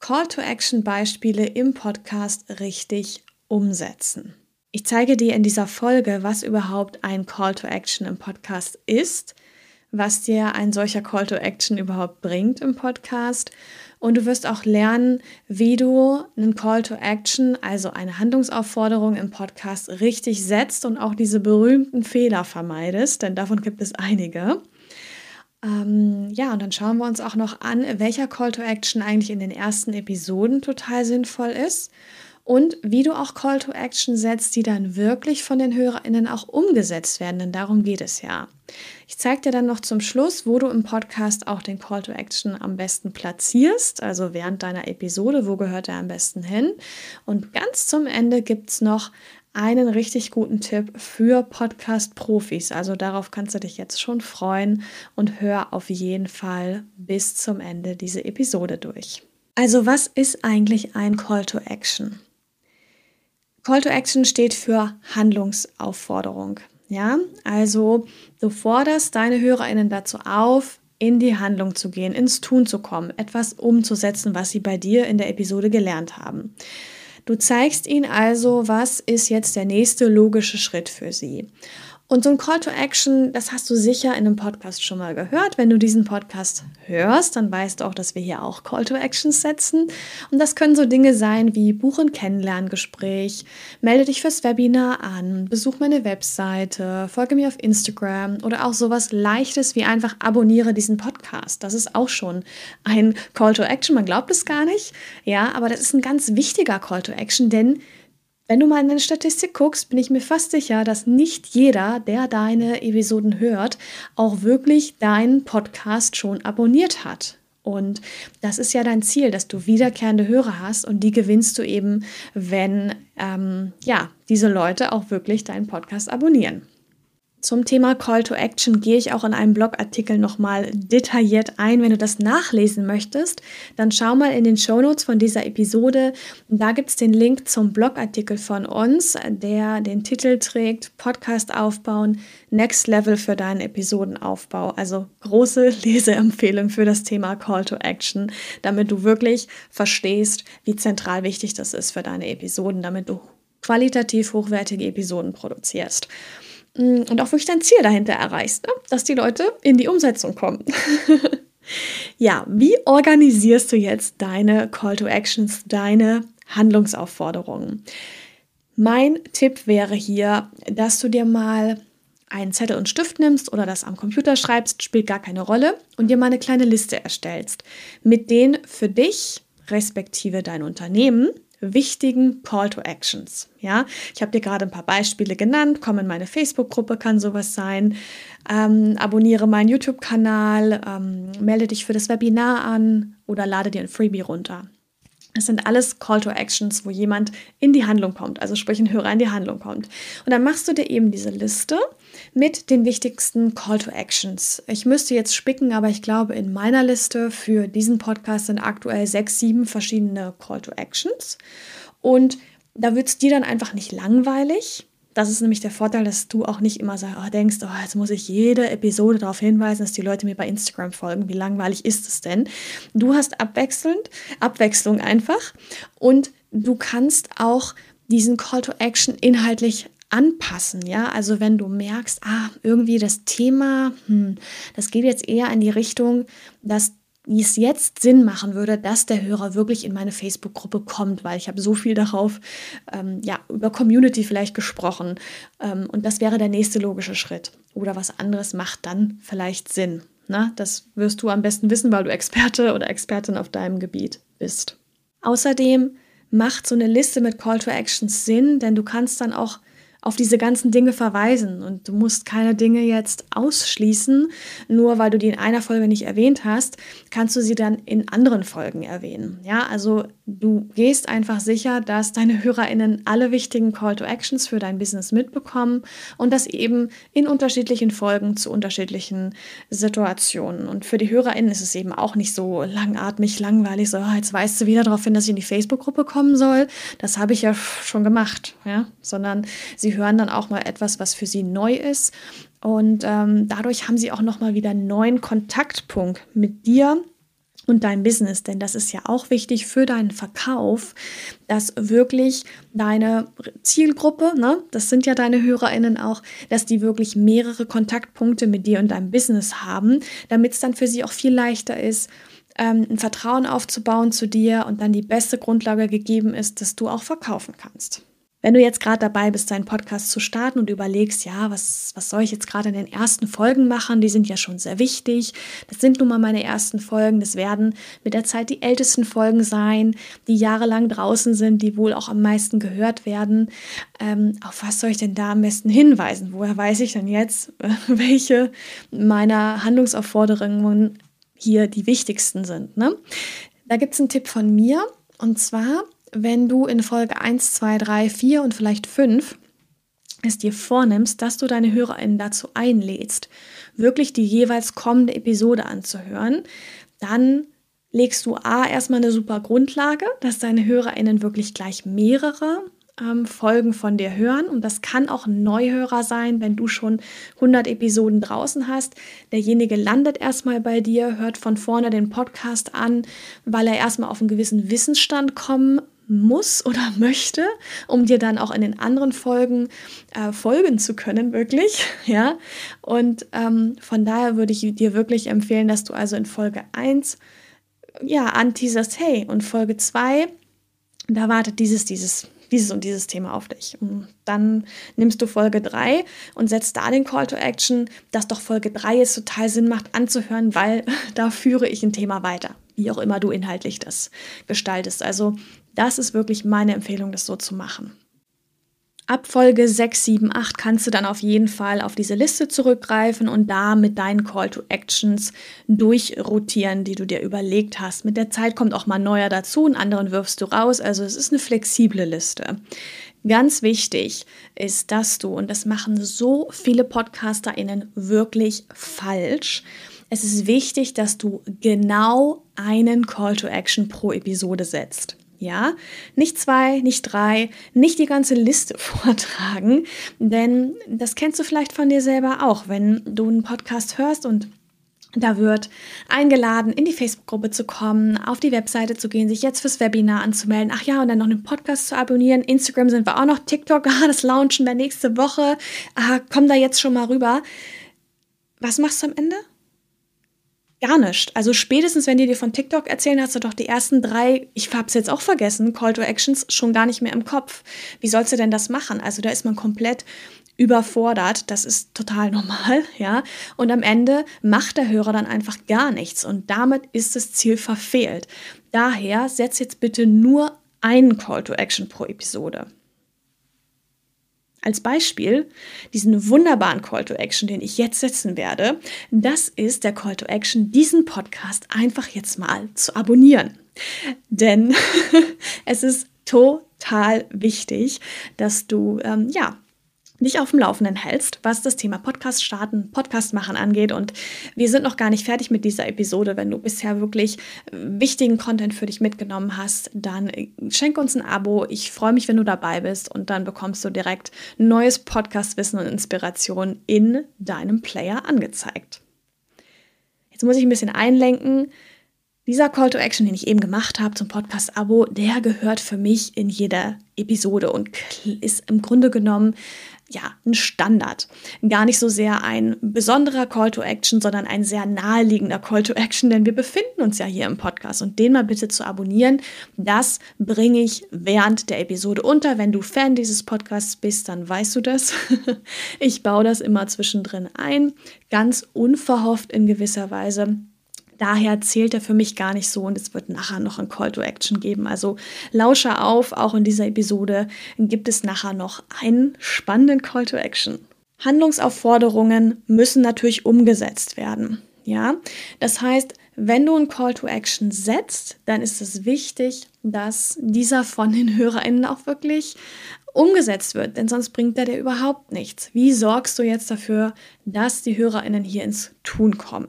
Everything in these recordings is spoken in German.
Call-to-Action-Beispiele im Podcast richtig umsetzen. Ich zeige dir in dieser Folge, was überhaupt ein Call-to-Action im Podcast ist, was dir ein solcher Call-to-Action überhaupt bringt im Podcast und du wirst auch lernen, wie du einen Call-to-Action, also eine Handlungsaufforderung im Podcast richtig setzt und auch diese berühmten Fehler vermeidest, denn davon gibt es einige. Ähm, ja, und dann schauen wir uns auch noch an, welcher Call to Action eigentlich in den ersten Episoden total sinnvoll ist und wie du auch Call to Action setzt, die dann wirklich von den HörerInnen auch umgesetzt werden, denn darum geht es ja. Ich zeige dir dann noch zum Schluss, wo du im Podcast auch den Call to Action am besten platzierst, also während deiner Episode, wo gehört er am besten hin. Und ganz zum Ende gibt es noch einen richtig guten Tipp für Podcast-Profis. Also darauf kannst du dich jetzt schon freuen und hör auf jeden Fall bis zum Ende diese Episode durch. Also was ist eigentlich ein Call to Action? Call to Action steht für Handlungsaufforderung. Ja, also du forderst deine HörerInnen dazu auf, in die Handlung zu gehen, ins Tun zu kommen, etwas umzusetzen, was sie bei dir in der Episode gelernt haben. Du zeigst ihnen also, was ist jetzt der nächste logische Schritt für sie. Und so ein Call to Action, das hast du sicher in einem Podcast schon mal gehört. Wenn du diesen Podcast hörst, dann weißt du auch, dass wir hier auch Call to Actions setzen. Und das können so Dinge sein wie Buch- und Kennenlerngespräch, melde dich fürs Webinar an, besuch meine Webseite, folge mir auf Instagram oder auch sowas Leichtes wie einfach abonniere diesen Podcast. Das ist auch schon ein Call to Action. Man glaubt es gar nicht. Ja, aber das ist ein ganz wichtiger Call to Action, denn wenn du mal in deine Statistik guckst, bin ich mir fast sicher, dass nicht jeder, der deine Episoden hört, auch wirklich deinen Podcast schon abonniert hat. Und das ist ja dein Ziel, dass du wiederkehrende Hörer hast und die gewinnst du eben, wenn ähm, ja diese Leute auch wirklich deinen Podcast abonnieren. Zum Thema Call to Action gehe ich auch in einem Blogartikel nochmal detailliert ein. Wenn du das nachlesen möchtest, dann schau mal in den Show Notes von dieser Episode. Da gibt es den Link zum Blogartikel von uns, der den Titel trägt Podcast aufbauen, Next Level für deinen Episodenaufbau. Also große Leseempfehlung für das Thema Call to Action, damit du wirklich verstehst, wie zentral wichtig das ist für deine Episoden, damit du qualitativ hochwertige Episoden produzierst. Mm, und auch wirklich dein Ziel dahinter erreichst, ne? dass die Leute in die Umsetzung kommen. ja, wie organisierst du jetzt deine Call to Actions, deine Handlungsaufforderungen? Mein Tipp wäre hier, dass du dir mal einen Zettel und Stift nimmst oder das am Computer schreibst, spielt gar keine Rolle, und dir mal eine kleine Liste erstellst mit den für dich respektive dein Unternehmen wichtigen Call to Actions. Ja, ich habe dir gerade ein paar Beispiele genannt. Komm in meine Facebook-Gruppe, kann sowas sein. Ähm, abonniere meinen YouTube-Kanal, ähm, melde dich für das Webinar an oder lade dir ein Freebie runter. Das sind alles Call to Actions, wo jemand in die Handlung kommt, also sprich ein Hörer in die Handlung kommt. Und dann machst du dir eben diese Liste mit den wichtigsten Call to Actions. Ich müsste jetzt spicken, aber ich glaube, in meiner Liste für diesen Podcast sind aktuell sechs, sieben verschiedene Call to Actions. Und da wird es dir dann einfach nicht langweilig, das ist nämlich der Vorteil, dass du auch nicht immer sagst, oh, denkst, oh, jetzt muss ich jede Episode darauf hinweisen, dass die Leute mir bei Instagram folgen. Wie langweilig ist es denn? Du hast abwechselnd, Abwechslung einfach und du kannst auch diesen Call to Action inhaltlich anpassen, ja, also wenn du merkst, ah, irgendwie das Thema, hm, das geht jetzt eher in die Richtung, dass wie es jetzt Sinn machen würde, dass der Hörer wirklich in meine Facebook-Gruppe kommt, weil ich habe so viel darauf, ähm, ja, über Community vielleicht gesprochen. Ähm, und das wäre der nächste logische Schritt. Oder was anderes macht dann vielleicht Sinn. Na, ne? das wirst du am besten wissen, weil du Experte oder Expertin auf deinem Gebiet bist. Außerdem macht so eine Liste mit Call to Actions Sinn, denn du kannst dann auch auf diese ganzen Dinge verweisen und du musst keine Dinge jetzt ausschließen, nur weil du die in einer Folge nicht erwähnt hast, kannst du sie dann in anderen Folgen erwähnen. Ja, also du gehst einfach sicher, dass deine HörerInnen alle wichtigen Call to Actions für dein Business mitbekommen und das eben in unterschiedlichen Folgen zu unterschiedlichen Situationen. Und für die HörerInnen ist es eben auch nicht so langatmig, langweilig, so, oh, jetzt weißt du wieder darauf hin, dass ich in die Facebook-Gruppe kommen soll. Das habe ich ja schon gemacht, ja, sondern sie Sie hören dann auch mal etwas, was für Sie neu ist. Und ähm, dadurch haben Sie auch nochmal wieder einen neuen Kontaktpunkt mit dir und dein Business, denn das ist ja auch wichtig für deinen Verkauf, dass wirklich deine Zielgruppe, ne, das sind ja deine HörerInnen auch, dass die wirklich mehrere Kontaktpunkte mit dir und deinem Business haben, damit es dann für sie auch viel leichter ist, ähm, ein Vertrauen aufzubauen zu dir und dann die beste Grundlage gegeben ist, dass du auch verkaufen kannst. Wenn du jetzt gerade dabei bist, deinen Podcast zu starten und überlegst, ja, was, was soll ich jetzt gerade in den ersten Folgen machen? Die sind ja schon sehr wichtig. Das sind nun mal meine ersten Folgen. Das werden mit der Zeit die ältesten Folgen sein, die jahrelang draußen sind, die wohl auch am meisten gehört werden. Ähm, auf was soll ich denn da am besten hinweisen? Woher weiß ich denn jetzt, welche meiner Handlungsaufforderungen hier die wichtigsten sind? Ne? Da gibt es einen Tipp von mir. Und zwar wenn du in Folge 1, 2, 3, 4 und vielleicht 5 es dir vornimmst, dass du deine HörerInnen dazu einlädst, wirklich die jeweils kommende Episode anzuhören, dann legst du A erstmal eine super Grundlage, dass deine HörerInnen wirklich gleich mehrere ähm, Folgen von dir hören. Und das kann auch ein Neuhörer sein, wenn du schon 100 Episoden draußen hast. Derjenige landet erstmal bei dir, hört von vorne den Podcast an, weil er erstmal auf einen gewissen Wissensstand kommen muss oder möchte, um dir dann auch in den anderen Folgen äh, folgen zu können, wirklich. Ja, und ähm, von daher würde ich dir wirklich empfehlen, dass du also in Folge 1 ja anteaserst, hey, und Folge 2, da wartet dieses, dieses, dieses und dieses Thema auf dich. Und dann nimmst du Folge 3 und setzt da den Call to Action, dass doch Folge 3 jetzt total Sinn macht anzuhören, weil da führe ich ein Thema weiter wie auch immer du inhaltlich das gestaltest. Also das ist wirklich meine Empfehlung, das so zu machen. Ab Folge 6, 7, 8 kannst du dann auf jeden Fall auf diese Liste zurückgreifen und da mit deinen Call to Actions durchrotieren, die du dir überlegt hast. Mit der Zeit kommt auch mal neuer dazu, einen anderen wirfst du raus. Also es ist eine flexible Liste. Ganz wichtig ist, dass du, und das machen so viele PodcasterInnen wirklich falsch, es ist wichtig, dass du genau einen Call to Action pro Episode setzt. Ja, nicht zwei, nicht drei, nicht die ganze Liste vortragen, denn das kennst du vielleicht von dir selber auch, wenn du einen Podcast hörst und da wird eingeladen, in die Facebook-Gruppe zu kommen, auf die Webseite zu gehen, sich jetzt fürs Webinar anzumelden. Ach ja, und dann noch einen Podcast zu abonnieren. Instagram sind wir auch noch. TikTok, ah, das launchen wir nächste Woche. Ah, komm da jetzt schon mal rüber. Was machst du am Ende? Gar nicht. Also spätestens, wenn die dir von TikTok erzählen, hast du doch die ersten drei, ich hab's jetzt auch vergessen, Call to Actions schon gar nicht mehr im Kopf. Wie sollst du denn das machen? Also da ist man komplett überfordert. Das ist total normal, ja. Und am Ende macht der Hörer dann einfach gar nichts und damit ist das Ziel verfehlt. Daher setz jetzt bitte nur einen Call to Action pro Episode. Als Beispiel diesen wunderbaren Call to Action, den ich jetzt setzen werde, das ist der Call to Action, diesen Podcast einfach jetzt mal zu abonnieren. Denn es ist total wichtig, dass du ähm, ja dich auf dem Laufenden hältst, was das Thema Podcast starten, Podcast machen angeht. Und wir sind noch gar nicht fertig mit dieser Episode. Wenn du bisher wirklich äh, wichtigen Content für dich mitgenommen hast, dann äh, schenk uns ein Abo. Ich freue mich, wenn du dabei bist und dann bekommst du direkt neues Podcast-Wissen und Inspiration in deinem Player angezeigt. Jetzt muss ich ein bisschen einlenken. Dieser Call to Action, den ich eben gemacht habe zum Podcast-Abo, der gehört für mich in jeder Episode und ist im Grunde genommen ja, ein Standard. Gar nicht so sehr ein besonderer Call to Action, sondern ein sehr naheliegender Call to Action, denn wir befinden uns ja hier im Podcast und den mal bitte zu abonnieren, das bringe ich während der Episode unter. Wenn du Fan dieses Podcasts bist, dann weißt du das. ich baue das immer zwischendrin ein, ganz unverhofft in gewisser Weise Daher zählt er für mich gar nicht so und es wird nachher noch ein Call to Action geben. Also lausche auf, auch in dieser Episode gibt es nachher noch einen spannenden Call to Action. Handlungsaufforderungen müssen natürlich umgesetzt werden. Ja, das heißt, wenn du ein Call to Action setzt, dann ist es wichtig, dass dieser von den HörerInnen auch wirklich umgesetzt wird, denn sonst bringt er dir überhaupt nichts. Wie sorgst du jetzt dafür, dass die HörerInnen hier ins Tun kommen?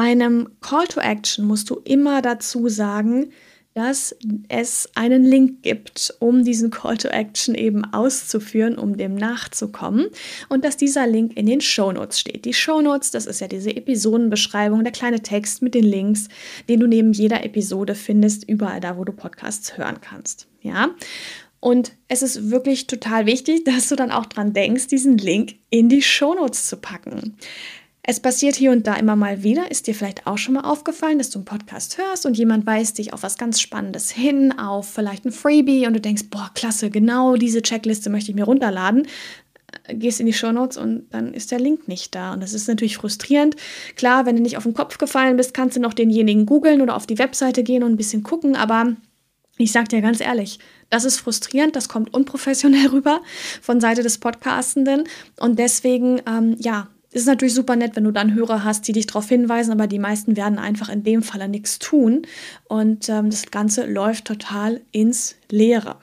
Bei einem Call to Action musst du immer dazu sagen, dass es einen Link gibt, um diesen Call to Action eben auszuführen, um dem nachzukommen und dass dieser Link in den Show Notes steht. Die Show Notes, das ist ja diese Episodenbeschreibung, der kleine Text mit den Links, den du neben jeder Episode findest, überall da, wo du Podcasts hören kannst. Ja? Und es ist wirklich total wichtig, dass du dann auch dran denkst, diesen Link in die Show Notes zu packen. Es passiert hier und da immer mal wieder. Ist dir vielleicht auch schon mal aufgefallen, dass du einen Podcast hörst und jemand weist dich auf was ganz Spannendes hin, auf vielleicht ein Freebie und du denkst, boah, klasse, genau diese Checkliste möchte ich mir runterladen. Äh, gehst in die Show Notes und dann ist der Link nicht da. Und das ist natürlich frustrierend. Klar, wenn du nicht auf den Kopf gefallen bist, kannst du noch denjenigen googeln oder auf die Webseite gehen und ein bisschen gucken. Aber ich sag dir ganz ehrlich, das ist frustrierend, das kommt unprofessionell rüber von Seite des Podcastenden. Und deswegen, ähm, ja, ist natürlich super nett, wenn du dann Hörer hast, die dich darauf hinweisen, aber die meisten werden einfach in dem Falle nichts tun und ähm, das Ganze läuft total ins Leere.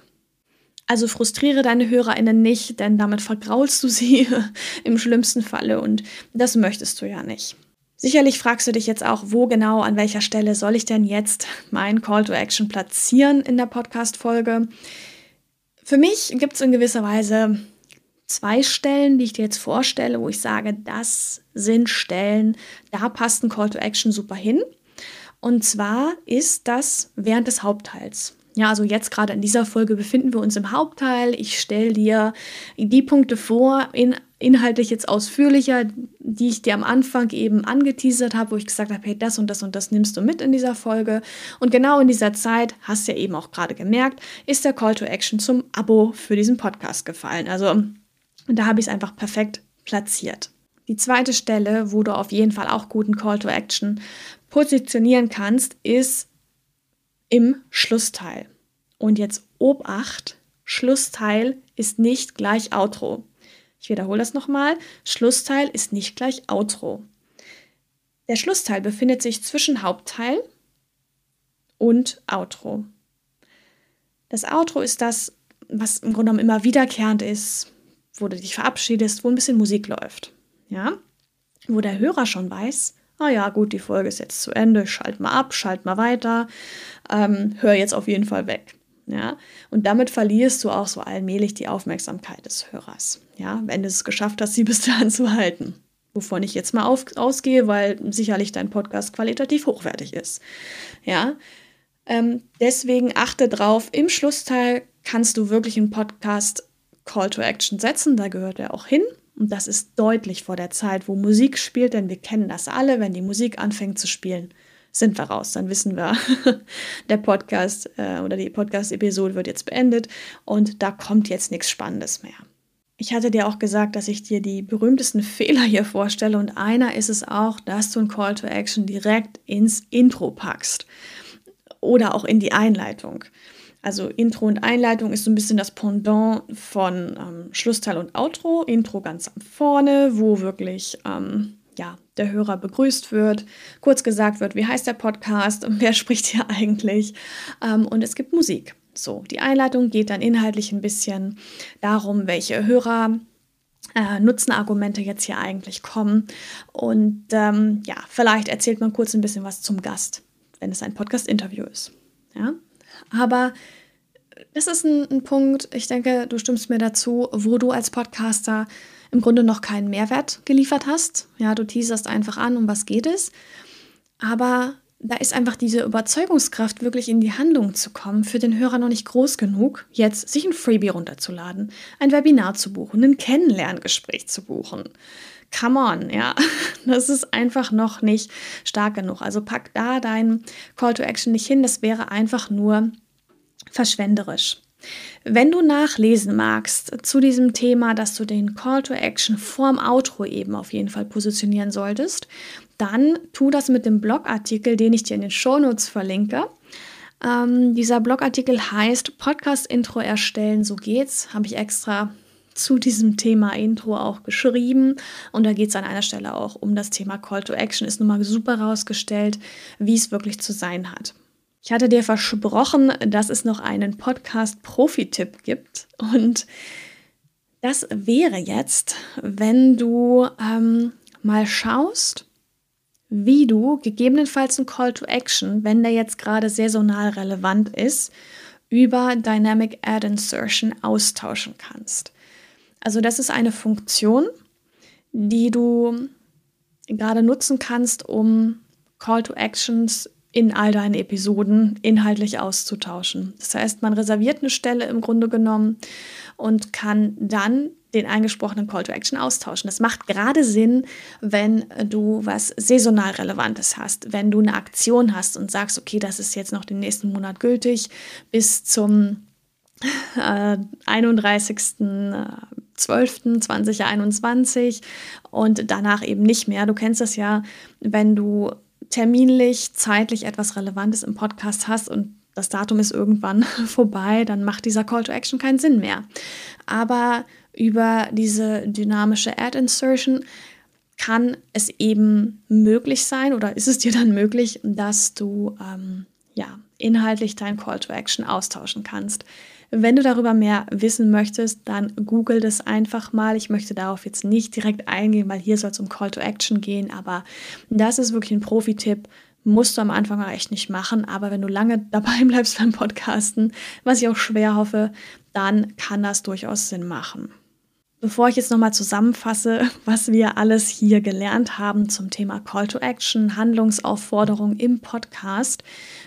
Also frustriere deine HörerInnen nicht, denn damit vergraulst du sie im schlimmsten Falle und das möchtest du ja nicht. Sicherlich fragst du dich jetzt auch, wo genau, an welcher Stelle soll ich denn jetzt mein Call to Action platzieren in der Podcast-Folge? Für mich gibt es in gewisser Weise zwei Stellen, die ich dir jetzt vorstelle, wo ich sage, das sind Stellen, da passt ein Call to Action super hin. Und zwar ist das während des Hauptteils. Ja, also jetzt gerade in dieser Folge befinden wir uns im Hauptteil. Ich stelle dir die Punkte vor, in, inhaltlich jetzt ausführlicher, die ich dir am Anfang eben angeteasert habe, wo ich gesagt habe, hey, das und das und das nimmst du mit in dieser Folge. Und genau in dieser Zeit, hast du ja eben auch gerade gemerkt, ist der Call to Action zum Abo für diesen Podcast gefallen. Also und da habe ich es einfach perfekt platziert. Die zweite Stelle, wo du auf jeden Fall auch guten Call to Action positionieren kannst, ist im Schlussteil. Und jetzt Obacht, Schlussteil ist nicht gleich Outro. Ich wiederhole das nochmal. Schlussteil ist nicht gleich Outro. Der Schlussteil befindet sich zwischen Hauptteil und Outro. Das Outro ist das, was im Grunde genommen immer wiederkehrend ist, wo du dich verabschiedest, wo ein bisschen Musik läuft. Ja? Wo der Hörer schon weiß, ah ja, gut, die Folge ist jetzt zu Ende, schalt mal ab, schalt mal weiter, ähm, hör jetzt auf jeden Fall weg. Ja, und damit verlierst du auch so allmählich die Aufmerksamkeit des Hörers. Ja, wenn du es geschafft hast, sie bis dahin zu halten. Wovon ich jetzt mal auf, ausgehe, weil sicherlich dein Podcast qualitativ hochwertig ist. Ja, ähm, deswegen achte drauf, im Schlussteil kannst du wirklich einen Podcast Call to Action setzen, da gehört er auch hin. Und das ist deutlich vor der Zeit, wo Musik spielt, denn wir kennen das alle, wenn die Musik anfängt zu spielen, sind wir raus. Dann wissen wir, der Podcast äh, oder die Podcast-Episode wird jetzt beendet und da kommt jetzt nichts Spannendes mehr. Ich hatte dir auch gesagt, dass ich dir die berühmtesten Fehler hier vorstelle und einer ist es auch, dass du ein Call to Action direkt ins Intro packst oder auch in die Einleitung. Also Intro und Einleitung ist so ein bisschen das Pendant von ähm, Schlussteil und Outro. Intro ganz am vorne, wo wirklich ähm, ja, der Hörer begrüßt wird, kurz gesagt wird, wie heißt der Podcast, wer spricht hier eigentlich ähm, und es gibt Musik. So, die Einleitung geht dann inhaltlich ein bisschen darum, welche Hörer äh, Nutzenargumente jetzt hier eigentlich kommen. Und ähm, ja, vielleicht erzählt man kurz ein bisschen was zum Gast, wenn es ein Podcast-Interview ist. Ja? Aber das ist ein, ein, Punkt, ich denke, du stimmst mir dazu, wo du als Podcaster im Grunde noch keinen Mehrwert geliefert hast. Ja, du teaserst einfach an, um was geht es. Aber da ist einfach diese Überzeugungskraft, wirklich in die Handlung zu kommen, für den Hörer noch nicht groß genug, jetzt sich ein Freebie runterzuladen, ein Webinar zu buchen, ein Kennenlerngespräch zu buchen. Come on, ja, das ist einfach noch nicht stark genug. Also pack da deinen Call to Action nicht hin, das wäre einfach nur verschwenderisch. Wenn du nachlesen magst zu diesem Thema, dass du den Call to Action vorm Outro eben auf jeden Fall positionieren solltest, dann tu das mit dem Blogartikel, den ich dir in den Shownotes verlinke. Ähm, dieser Blogartikel heißt Podcast-Intro erstellen, so geht's. Habe ich extra zu diesem Thema Intro auch geschrieben. Und da geht es an einer Stelle auch um das Thema Call to Action. Ist nun mal super rausgestellt, wie es wirklich zu sein hat. Ich hatte dir versprochen, dass es noch einen Podcast-Profi-Tipp gibt. Und das wäre jetzt, wenn du ähm, mal schaust, wie du gegebenenfalls einen Call to Action, wenn der jetzt gerade saisonal relevant ist, über Dynamic Ad Insertion austauschen kannst. Also das ist eine Funktion, die du gerade nutzen kannst, um Call to Actions in all deinen Episoden inhaltlich auszutauschen. Das heißt, man reserviert eine Stelle im Grunde genommen und kann dann den eingesprochenen Call to Action austauschen. Das macht gerade Sinn, wenn du was saisonal Relevantes hast, wenn du eine Aktion hast und sagst, okay, das ist jetzt noch den nächsten Monat gültig bis zum äh, 31.12.2021 und danach eben nicht mehr. Du kennst das ja, wenn du terminlich, zeitlich etwas Relevantes im Podcast hast und das Datum ist irgendwann vorbei, dann macht dieser Call to Action keinen Sinn mehr. Aber über diese dynamische Ad-Insertion kann es eben möglich sein oder ist es dir dann möglich, dass du ähm, ja, inhaltlich dein Call to Action austauschen kannst. Wenn du darüber mehr wissen möchtest, dann google das einfach mal. Ich möchte darauf jetzt nicht direkt eingehen, weil hier soll es um Call to Action gehen, aber das ist wirklich ein Profi-Tipp. Musst du am Anfang auch echt nicht machen, aber wenn du lange dabei bleibst beim Podcasten, was ich auch schwer hoffe, dann kann das durchaus Sinn machen. Bevor ich jetzt nochmal zusammenfasse, was wir alles hier gelernt haben zum Thema Call to Action, Handlungsaufforderung im Podcast,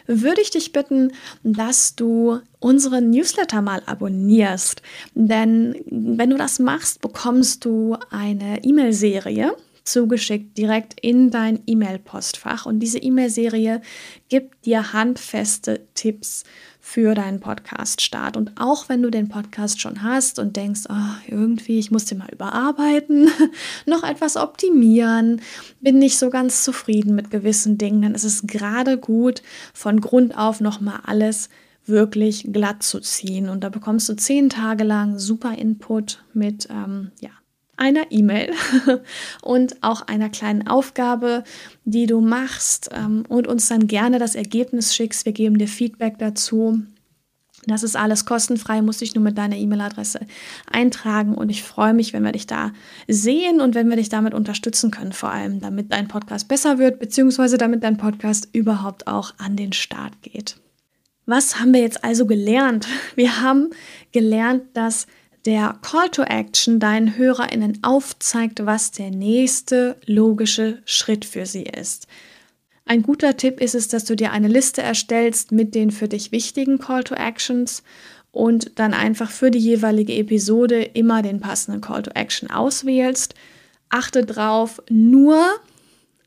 würde ich dich bitten, dass du unseren Newsletter mal abonnierst. Denn wenn du das machst, bekommst du eine E-Mail-Serie zugeschickt direkt in dein E-Mail-Postfach. Und diese E-Mail-Serie gibt dir handfeste Tipps für deinen Podcast-Start. Und auch wenn du den Podcast schon hast und denkst, oh, irgendwie, ich muss den mal überarbeiten, noch etwas optimieren, bin nicht so ganz zufrieden mit gewissen Dingen, dann ist es gerade gut, von Grund auf nochmal alles wirklich glatt zu ziehen. Und da bekommst du zehn Tage lang super Input mit ähm, ja, einer E-Mail und auch einer kleinen Aufgabe, die du machst ähm, und uns dann gerne das Ergebnis schickst. Wir geben dir Feedback dazu. Das ist alles kostenfrei, musst dich nur mit deiner E-Mail-Adresse eintragen und ich freue mich, wenn wir dich da sehen und wenn wir dich damit unterstützen können, vor allem damit dein Podcast besser wird, beziehungsweise damit dein Podcast überhaupt auch an den Start geht. Was haben wir jetzt also gelernt? Wir haben gelernt, dass der Call to Action deinen HörerInnen aufzeigt, was der nächste logische Schritt für sie ist. Ein guter Tipp ist es, dass du dir eine Liste erstellst mit den für dich wichtigen Call to Actions und dann einfach für die jeweilige Episode immer den passenden Call to Action auswählst. Achte darauf, nur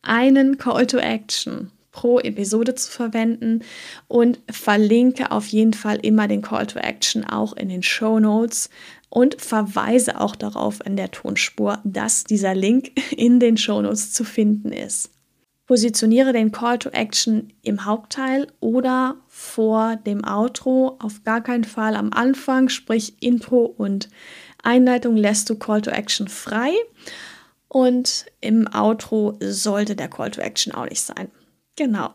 einen Call to Action pro Episode zu verwenden und verlinke auf jeden Fall immer den Call to Action auch in den Show Notes, und verweise auch darauf in der Tonspur, dass dieser Link in den Shownotes zu finden ist. Positioniere den Call to Action im Hauptteil oder vor dem Outro, auf gar keinen Fall am Anfang, sprich Intro und Einleitung lässt du Call to Action frei und im Outro sollte der Call to Action auch nicht sein. Genau.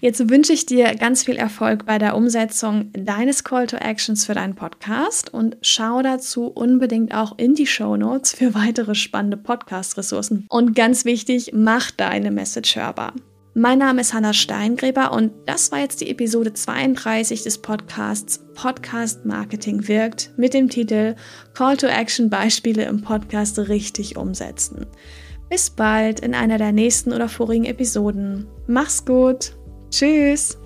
Jetzt wünsche ich dir ganz viel Erfolg bei der Umsetzung deines Call to Actions für deinen Podcast und schau dazu unbedingt auch in die Show Notes für weitere spannende Podcast-Ressourcen. Und ganz wichtig, mach deine Message hörbar. Mein Name ist Hanna Steingräber und das war jetzt die Episode 32 des Podcasts Podcast Marketing wirkt mit dem Titel Call to Action Beispiele im Podcast richtig umsetzen. Bis bald in einer der nächsten oder vorigen Episoden. Mach's gut! Tschüss!